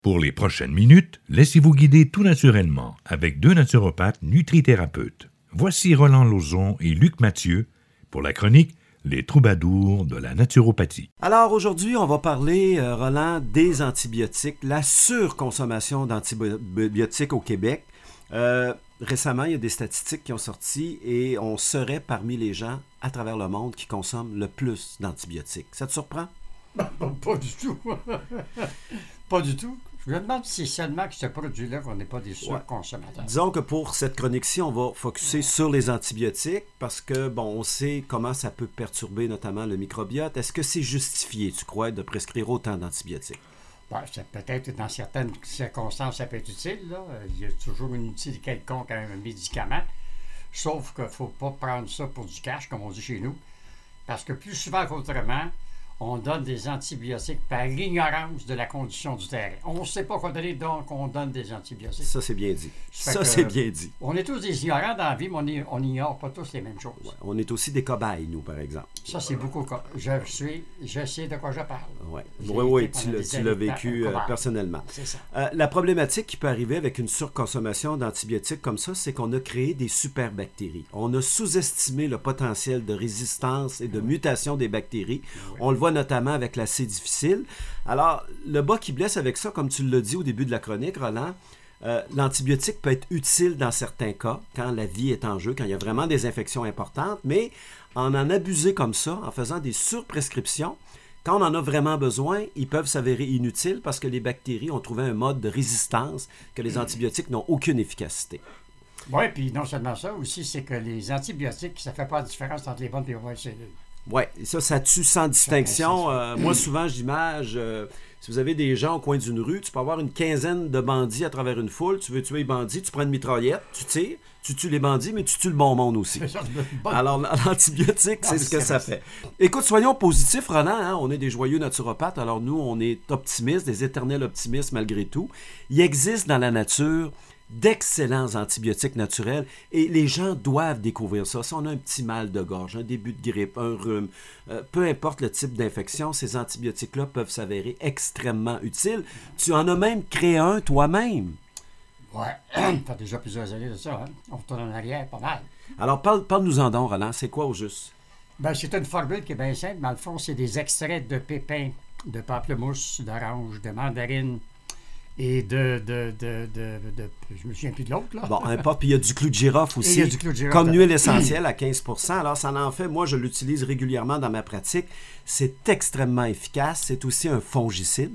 Pour les prochaines minutes, laissez-vous guider tout naturellement avec deux naturopathes nutrithérapeutes. Voici Roland Lauzon et Luc Mathieu pour la chronique Les troubadours de la naturopathie. Alors aujourd'hui, on va parler, euh, Roland, des antibiotiques, la surconsommation d'antibiotiques au Québec. Euh, récemment, il y a des statistiques qui ont sorti et on serait parmi les gens à travers le monde qui consomment le plus d'antibiotiques. Ça te surprend? Pas du tout. pas du tout. Je me demande si seulement que ce produit-là, on n'est pas des surconsommateurs. Disons que pour cette chronique-ci, on va focuser sur les antibiotiques parce que, bon, on sait comment ça peut perturber notamment le microbiote. Est-ce que c'est justifié, tu crois, de prescrire autant d'antibiotiques? Ben, peut-être dans certaines circonstances, ça peut être utile. Là. Il y a toujours une utilité quelconque à un médicament. Sauf qu'il ne faut pas prendre ça pour du cash, comme on dit chez nous. Parce que plus souvent qu'autrement, on donne des antibiotiques par l'ignorance de la condition du terrain. On ne sait pas quoi donner, donc on donne des antibiotiques. Ça, c'est bien dit. Ça, c'est bien dit. On est tous des ignorants dans la vie, mais on n'ignore pas tous les mêmes choses. on est aussi des cobayes, nous, par exemple. Ça, c'est beaucoup. Je suis, je sais de quoi je parle. Ouais. Oui, oui, tu l'as vécu euh, personnellement. C'est ça. Euh, la problématique qui peut arriver avec une surconsommation d'antibiotiques comme ça, c'est qu'on a créé des superbactéries. On a sous-estimé le potentiel de résistance et de mutation des bactéries. On le voit notamment avec la C difficile. Alors, le bas qui blesse avec ça, comme tu l'as dit au début de la chronique, Roland, euh, l'antibiotique peut être utile dans certains cas, quand la vie est en jeu, quand il y a vraiment des infections importantes, mais en en abuser comme ça, en faisant des surprescriptions, quand on en a vraiment besoin, ils peuvent s'avérer inutiles parce que les bactéries ont trouvé un mode de résistance que les antibiotiques n'ont aucune efficacité. Oui, puis non seulement ça, aussi, c'est que les antibiotiques, ça ne fait pas la différence entre les bonnes et les mauvaises cellules. Oui, ça, ça tue sans distinction. Euh, moi, souvent, j'image, euh, si vous avez des gens au coin d'une rue, tu peux avoir une quinzaine de bandits à travers une foule. Tu veux tuer les bandits, tu prends une mitraillette, tu tires, tu tues les bandits, mais tu tues le bon monde aussi. Alors, l'antibiotique, c'est ce que ça fait. Écoute, soyons positifs, Roland. Hein. On est des joyeux naturopathes. Alors, nous, on est optimistes, des éternels optimistes malgré tout. Il existe dans la nature d'excellents antibiotiques naturels et les gens doivent découvrir ça. Si on a un petit mal de gorge, un début de grippe, un rhume, euh, peu importe le type d'infection, ces antibiotiques-là peuvent s'avérer extrêmement utiles. Tu en as même créé un toi-même. Ouais, ça fait déjà plusieurs années de ça. Hein? On retourne en arrière pas mal. Alors, parle, nous-en donc, Roland. C'est quoi au juste? Ben, c'est une formule qui est bien simple. Dans le fond, c'est des extraits de pépins, de pamplemousse, d'orange, de mandarine, et de, de, de, de, Je me souviens plus de l'autre, là. Bon, un puis il y a du clou de girofle aussi. il y a du clou de girofle. Comme huile essentielle à 15 Alors, ça en fait, moi, je l'utilise régulièrement dans ma pratique. C'est extrêmement efficace. C'est aussi un fongicide.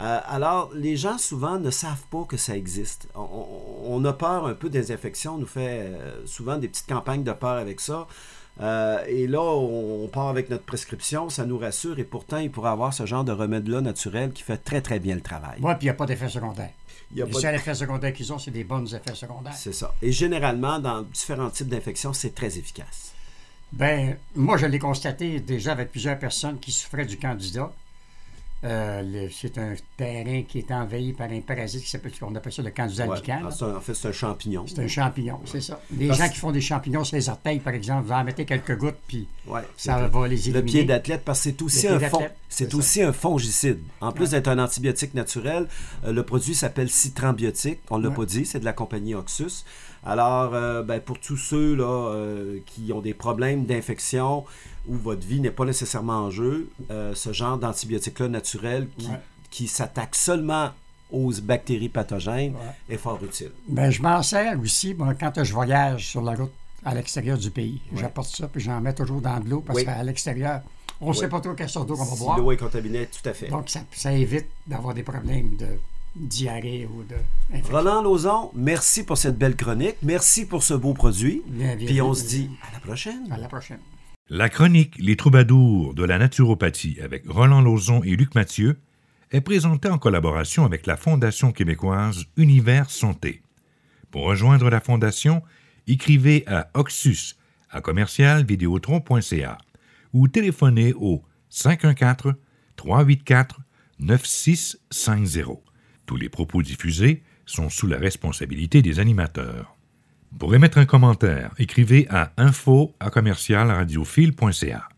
Euh, alors, les gens souvent ne savent pas que ça existe. On, a peur un peu des infections. On nous fait euh, souvent des petites campagnes de peur avec ça. Euh, et là, on, part avec notre prescription, ça nous rassure, et pourtant, il pourrait avoir ce genre de remède-là naturel qui fait très, très bien le travail. Oui, puis il n'y a pas d'effet secondaire. Les seuls effets secondaires qu'ils ont, c'est des bons effets secondaires. C'est ça. Et généralement, dans différents types d'infections, c'est très efficace. Ben, moi, je l'ai constaté déjà avec plusieurs personnes qui souffraient du candidat. Euh, c'est un terrain qui est envahi par un parasite qui s'appelle, on appelle ça le candida ouais. Ah, en fait, c'est un champignon. C'est un champignon, c'est ça. Les gens qui font des champignons sur les orteils, par exemple, vous en mettez quelques gouttes, puis ça va les éliminer. Le pied d'athlète, parce que c'est aussi, un, c'est aussi un fongicide. En plus d'être un antibiotique naturel, euh, le produit s'appelle Citrambiotique. On ne l'a pas dit, c'est de la compagnie Oxus. Alors, euh, ben, pour tous ceux là, qui ont des problèmes d'infection, où votre vie n'est pas nécessairement en jeu, euh, ce genre d'antibiotiques-là naturels qui, qui s'attaquent seulement aux bactéries pathogènes est fort utile. Ben, je m'en sers aussi quand je voyage sur la route à l'extérieur du pays. J'apporte ça, puis j'en mets toujours dans de l'eau parce qu'à l'extérieur, on ne sait pas trop quelle sorte d'eau on va boire. L'eau est contaminée, tout à fait. Donc, ça, ça évite d'avoir des problèmes de diarrhée ou de Roland Lauzon, merci pour cette belle chronique. Merci pour ce beau produit. Puis on se dit à la prochaine. À la prochaine. La chronique Les troubadours de la naturopathie avec Roland Lauzon et Luc Mathieu est présentée en collaboration avec la Fondation québécoise Univers Santé. Pour rejoindre la Fondation, écrivez à Oxus à commercial ou téléphonez au 514 384 9650. Tous les propos diffusés sont sous la responsabilité des animateurs. Pour émettre un commentaire, écrivez à info à.